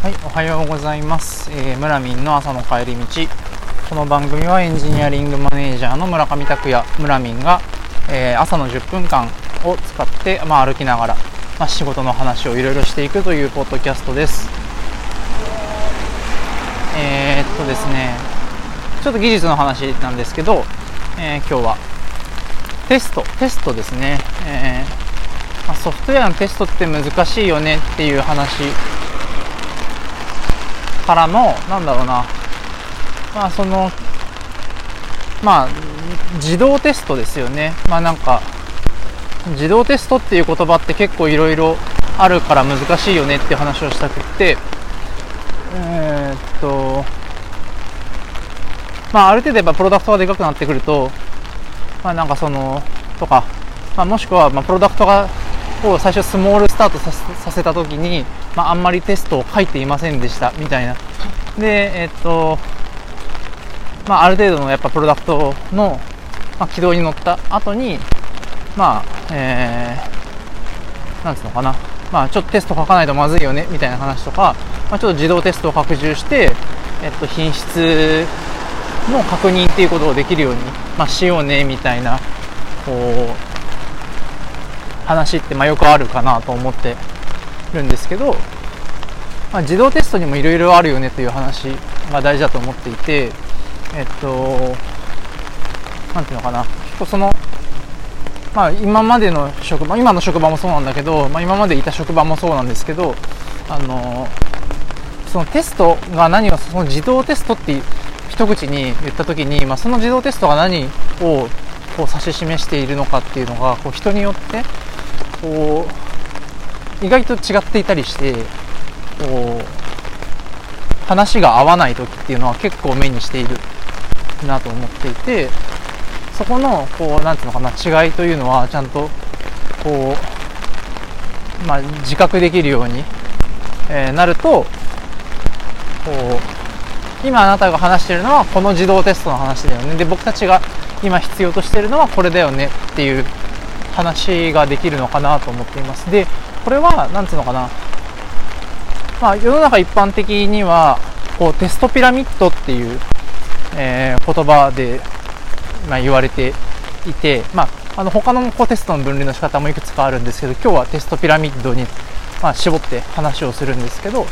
はい、おはようございます。えー、村民の朝の帰り道。この番組はエンジニアリングマネージャーの村上拓也、村民が、えー朝の10分間を使って、まあ、歩きながら、まあ、仕事の話をいろいろしていくというポッドキャストです。えー、っとですね、ちょっと技術の話なんですけど、えー今日はテスト、テストですね。えーまあソフトウェアのテストって難しいよねっていう話からの、なんだろうな、まあその、まあ、自動テストですよね。まあなんか、自動テストっていう言葉って結構いろいろあるから難しいよねっていう話をしたくって、えーっと、まあある程度やっぱプロダクトがでかくなってくると、まあなんかその、とか、まあ、もしくはまプロダクトがを最初スモールスタートさせさせた時に、まあ、あんまりテストを書いていませんでしたみたいな。でえっとまあある程度のやっぱプロダクトの、ま、軌道に乗った後にまあえー、なんつうのかな。まあちょっとテスト書かないとまずいよねみたいな話とか、まあ、ちょっと自動テストを拡充して、えっと、品質の確認っていうことをできるように、まあ、しようねみたいなこう話ってまあよくあるかなと思ってるんですけど、まあ、自動テストにもいろいろあるよねという話が大事だと思っていてえっとなんていうのかな。結構そのまあ今までの職場今の職場もそうなんだけど、まあ、今までいた職場もそうなんですけどあのそのテストが何をその自動テストって一口に言った時に、まあ、その自動テストが何をこう指し示しているのかっていうのがこう人によってこう意外と違っていたりしてこう話が合わない時っていうのは結構目にしているなと思っていてそこのこうなんていうのかな違いというのはちゃんとこう、まあ、自覚できるように、えーなるとこう今あなたが話しているのはこの自動テストの話だよね。で僕たちが今必要としているのはこれだよねっていう話ができるのかなと思っています。でこれはなんつうのかな。まあ世の中一般的にはこうテストピラミッドっていう、えー言葉で、まあ、言われていて、まあ、あの他のこうテストの分類の仕方もいくつかあるんですけど今日はテストピラミッドに、まあ、絞って話をするんですけど、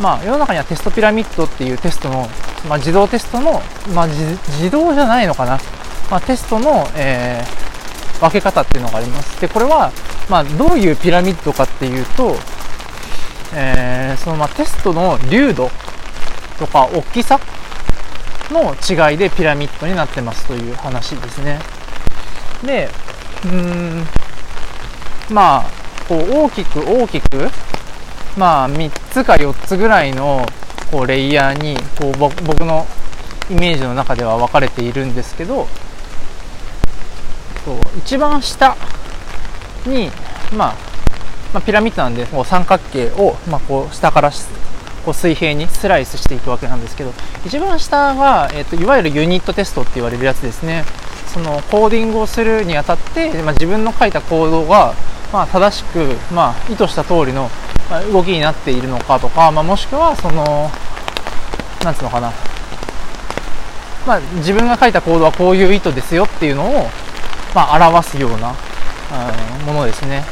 まあ、世の中にはテストピラミッドっていうテストの、まあ、自動テストの、まあ、自自動じゃないのかな、まあ、テストの、えー分け方っていうのがあります。で、これは、まあ、どういうピラミッドかっていうと、えーそのまあテストの流度とか大きさの違いでピラミッドになってますという話ですね。で、うーん、まあ、こう大きく大きく、まあ3つか4つぐらいのこうレイヤーにこう僕のイメージの中では分かれているんですけど、そう一番下に、まあ、まあ、ピラミッドなんでこう三角形を、まあ、こう下からこう水平にスライスしていくわけなんですけど一番下が、えっといわゆるユニットテストって言われるやつですね。そのコーディングをするにあたって、まあ、自分の書いたコードが、まあ、正しく、まあ、意図した通りの動きになっているのかとか、まあ、もしくはそのなんつうのかな。まあ、自分が書いたコードはこういう意図ですよっていうのを、まあ、表すような、うんものですね。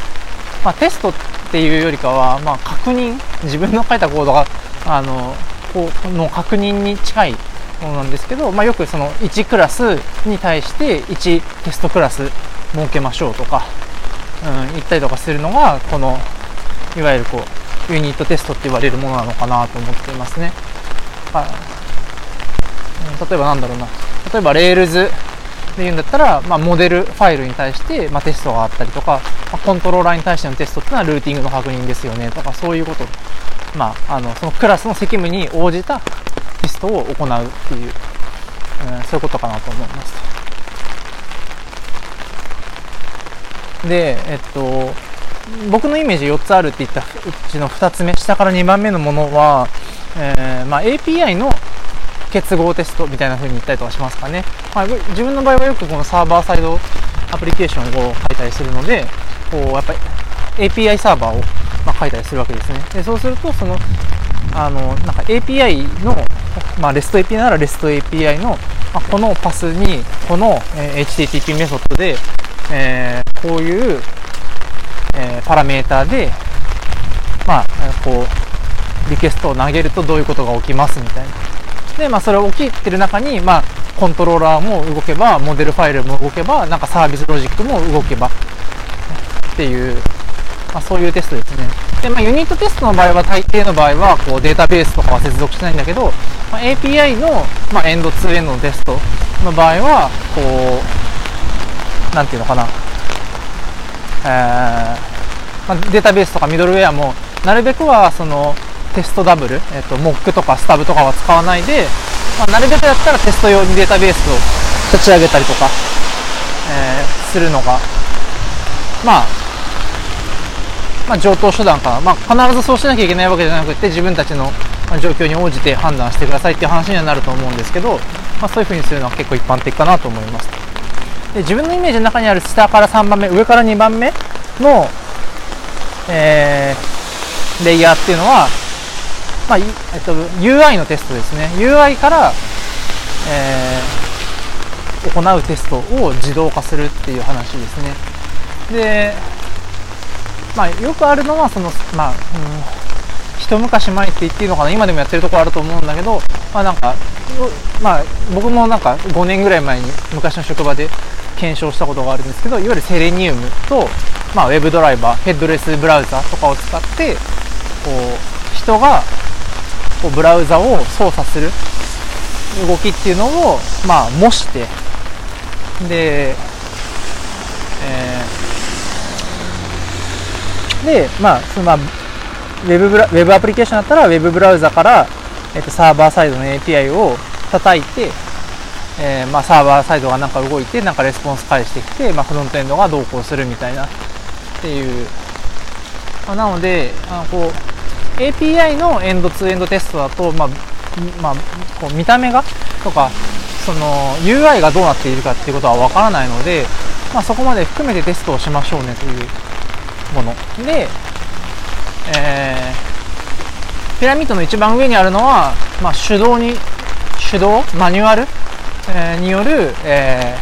まあ、テストっていうよりかは、まあ、確認、自分の書いたコードが、あの、こうの確認に近いものなんですけど、まあ、よくその1クラスに対して1テストクラス設けましょうとか、うん、言ったりとかするのが、この、いわゆるこう、ユニットテストって言われるものなのかなと思っていますね。まあ例えばなんだろうな例えば Rails で言うんだったら、まあ、モデルファイルに対して、まあ、テストがあったりとか、まあ、コントローラーに対してのテストっていうのはルーティングの確認ですよねとかそういうこと、まあ、あのそのクラスの責務に応じたテストを行うっていう、うん、そういうことかなと思いますでえっと僕のイメージ4つあるって言ったうちの2つ目下から2番目のものは、えーまあ、API の結合テストみたいな風に言ったりとかしますかね、まあ、自分の場合はよくこのサーバーサイドアプリケーションを書いたりするのでこうやっぱり API サーバーをまあ、書いたりするわけですね。でそうすると、その、あの、なんか API の、まあ、REST API なら REST API の、まあ、このパスに、この、えー、HTTP メソッドで、えー、こういう、えー、パラメーターで、まあ、こう、リクエストを投げるとどういうことが起きますみたいな。で、まあ、それを起きてる中に、まあ、コントローラーも動けば、モデルファイルも動けば、なんかサービスロジックも動けば、っていう、まあ、そういうテストですね。で、まあ、ユニットテストの場合は、大抵の場合は、こう、データベースとかは接続しないんだけど、まあ、API の、まあ、エンド2エンドのテストの場合は、こう、なんていうのかな、えー、まあ、データベースとかミドルウェアも、なるべくは、その、テストダブル、えっ、と、モックとかスタブとかは使わないで、まあ、なるべくだったらテスト用にデータベースを立ち上げたりとか、えー、するのが、まあ、まあ、上等手段かな、まあ、必ずそうしなきゃいけないわけじゃなくて自分たちの状況に応じて判断してくださいっていう話にはなると思うんですけど、まあ、そういうふうにするのは結構一般的かなと思います。で自分のイメージの中にある下から3番目上から2番目の、えー、レイヤーっていうのはまあ、えっと、UI のテストですね。UI から、えー、行うテストを自動化するっていう話ですね。で、まあ、よくあるのは、その、まあ、うん、一昔前って言っていいのかな、今でもやってるところあると思うんだけど、まあなんか、まあ、僕もなんか5年ぐらい前に昔の職場で検証したことがあるんですけど、いわゆるセレニウムと、まあ、ウェブドライバー、ヘッドレスブラウザとかを使って、こう、人がこうブラウザを操作する動きっていうのを、まあ、模して、で、えー、で、まあ、そのまあ、ウェブブラウェブアプリケーションだったら、ウェブブラウザから、えっと、サーバーサイドの API を叩いて、えー、まあ、サーバーサイドがなんか動いて、なんかレスポンス返してきて、まあ、フロントエンドがどうこうするみたいな、っていう。まあ、なので、あのこう、API のエンドツーエンドテストだと、まあ、まあ、こう見た目がとか、その UI がどうなっているかっていうことはわからないので、まあ、そこまで含めてテストをしましょうねというもの。で、えー、ピラミッドの一番上にあるのは、まあ、手動に、手動？マニュアル、えー、による、え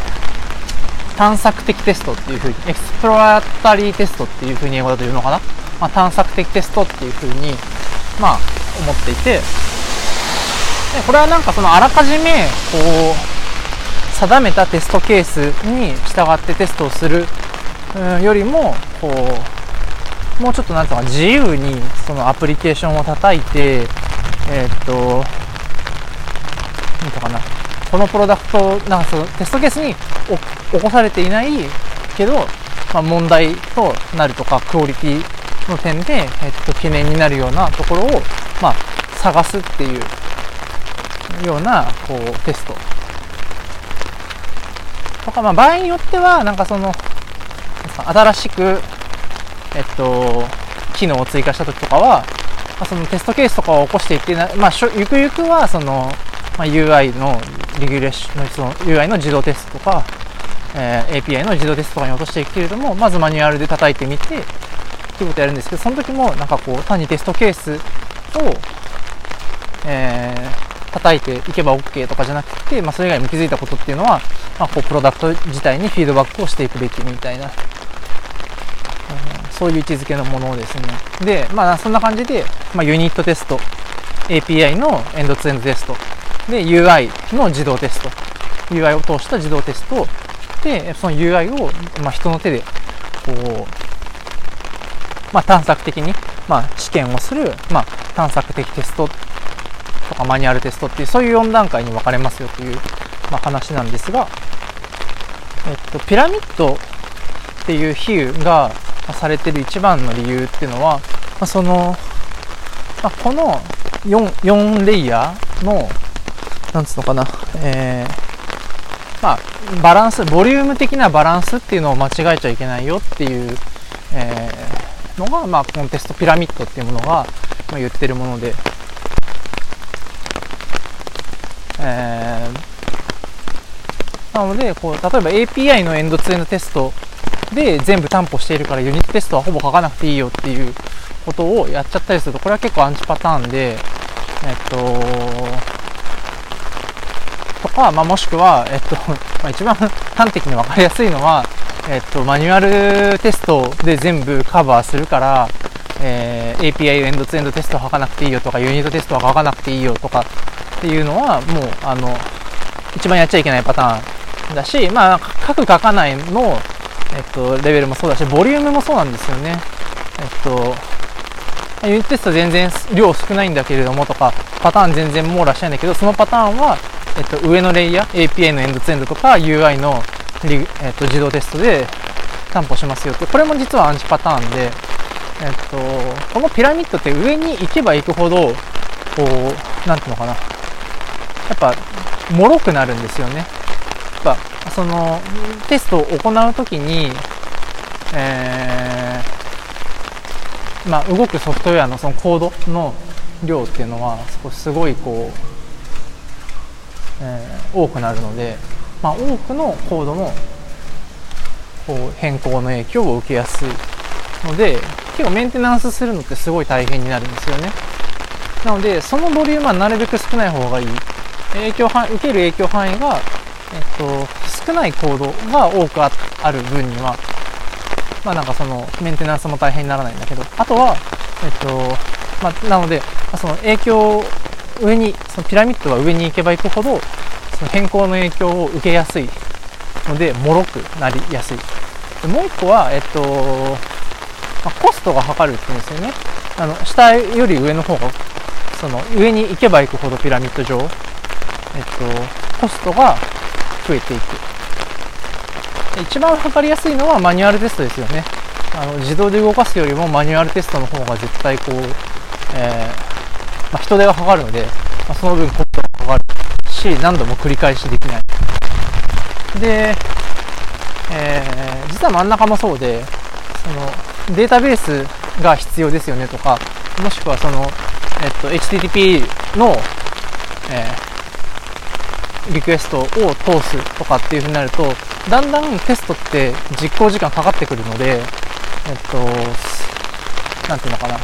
ー、探索的テストっていうふうに、エクスプロラタリーテストっていうふうに英語だと言うのかな？まあ、探索的テストっていうふうに、まあ、思っていて、でこれはなんかそのあらかじめ、こう、定めたテストケースに従ってテストをするよりも、こう、もうちょっとなんていうか自由にそのアプリケーションを叩いて、えー、っと、なんとかな、このプロダクト、なんかそのテストケースに起こされていないけど、まあ、問題となるとか、クオリティの点で、えっと、懸念になるようなところを、まあ、探すっていうような、こう、テスト。とか、まあ、場合によっては、なんかその、新しく、えっと、機能を追加した時とかは、まあ、そのテストケースとかを起こしていってまあ、ゆくゆくは、その、まあ、UI のリギュレーションの、その UI の自動テストとか、えー、API の自動テストとかに落としていくけれども、まずマニュアルで叩いてみて、っていうことやるんですけど、その時もなんかこう、単にテストケースを、えー、叩いていけば OK とかじゃなくて、まあ、それ以外に気づいたことっていうのは、まあ、こう、プロダクト自体にフィードバックをしていくべきみたいな、うん、そういう位置づけのものをですね。で、まあ、そんな感じで、まあ、ユニットテスト、API のエンドツエンドテスト、で、UI の自動テスト、UI を通した自動テスト、で、その UI を、まあ、人の手で、こう、まあ、探索的に、まあ、試験をする、まあ、探索的テストとかマニュアルテストっていう、そういう4段階に分かれますよという、まあ、話なんですが、えっと、ピラミッドっていう比喩がされてる一番の理由っていうのは、まあ、その、まあ、この 4, 4レイヤーの、なんつうのかな、えー、まあ、バランス、ボリューム的なバランスっていうのを間違えちゃいけないよっていう、えーのが、まあ、コンテストピラミッドっていうものが、まあ、言ってるもので、えー、なのでこう例えば API のエンドツーエンドテストで全部担保しているからユニットテストはほぼ書かなくていいよっていうことをやっちゃったりすると、これは結構アンチパターンで、えっと、とか、まあ、もしくは、えっと、まあ、一番端的に分かりやすいのは、えっと、マニュアルテストで全部カバーするから、えー、API エンドツエンドテストを書かなくていいよとか、ユニットテストは書かなくていいよとかっていうのは、もう、あの、一番やっちゃいけないパターンだし、まあ、書く書かないの、えっと、レベルもそうだし、ボリュームもそうなんですよね。えっと、ユニットテスト全然量少ないんだけれどもとか、パターン全然網羅してないんだけど、そのパターンは、えっと、上のレイヤー、API のエンドツエンドとか UI の、えっと、自動テストで担保しますよって、これも実はアンチパターンで、えっと、このピラミッドって上に行けば行くほど、こう、なんていうのかな、やっぱ、脆くなるんですよね。やっぱ、その、テストを行うときに、えー、まあ、動くソフトウェアのそのコードの量っていうのは、すごいこう、えー、多くなるので、まあ、多くのコードのこう変更の影響を受けやすいので結構メンテナンスするのってすごい大変になるんですよね。なのでそのボリュームはなるべく少ない方がいい。影響受ける影響範囲が、えっと、少ないコードが多くある分にはまあなんかそのメンテナンスも大変にならないんだけど。あとはえっとまあ、なのでその影響上にそのピラミッドが上に行けば行くほどその変更の影響を受けやすい。ので脆くなりやすい。でもう一個は、えっとまあ、コストがかかるって言うんですよね。あの下より上の方がその上に行けば行くほどピラミッド上、えっと、コストが増えていく。一番測りやすいのはマニュアルテストですよね。あの自動で動かすよりもマニュアルテストの方が絶対こう、えーまあ、人手がかかるので、まあ、その分コストがかかる。し、何度も繰り返しできない。で、えー、実は真ん中もそうで、そのデータベースが必要ですよねとか、もしくはその、えっと、HTTP の、えー、リクエストを通すとかっていう風になると、だんだんテストって実行時間かかってくるので、えっと、なんていうのかな。ま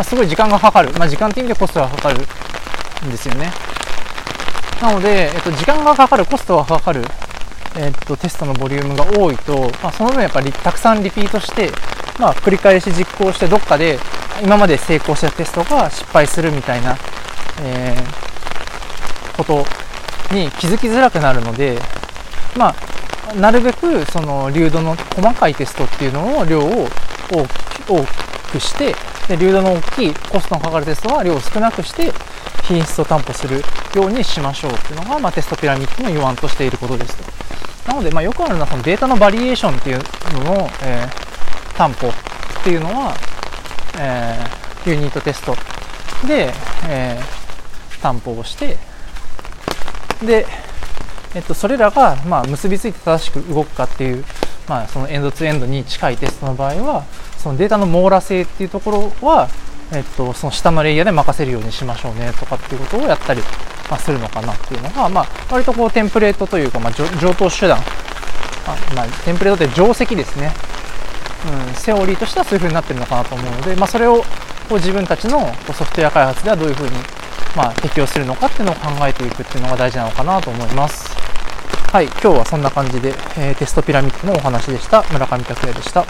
あ、すごい時間がかかる。まあ、時間って意味でコストがかかるんですよね。なので、えっと、時間がかかる、コストがかかる、えっと、テストのボリュームが多いと、まあ、その分やっぱりたくさんリピートして、まあ、繰り返し実行してどっかで今まで成功したテストが失敗するみたいな、えー、ことに気づきづらくなるので、まあ、なるべくその流度の細かいテストっていうのを量を多くしてで流度の大きいコストのかかるテストは量を少なくして品質を担保するようにしましょうっていうのが、まあ、テストピラミッドの要案としていることですと。なので、まあ、よくあるのはそのデータのバリエーションっていうのの、えー、担保っていうのは、えー、ユニットテストで、えー、担保をしてで、えっと、それらが、まあ、結びついて正しく動くかっていう、まあ、そのエンドツーエンドに近いテストの場合はそのデータの網羅性っていうところは、えっと、その下のレイヤーで任せるようにしましょうねとかっていうことをやったり、まあ、するのかなっていうのが、まあ、割とこうテンプレートというか、まあ、上等手段、あまあ、テンプレートって定石ですね、うん、セオリーとしてはそういう風になってるのかなと思うので、まあ、それをこう自分たちのソフトウェア開発ではどういう風にまあ、適用するのかっていうのを考えていくっていうのが大事なのかなと思います。はい、今日はそんな感じで、えー、テストピラミッドのお話でした。村上拓也でした。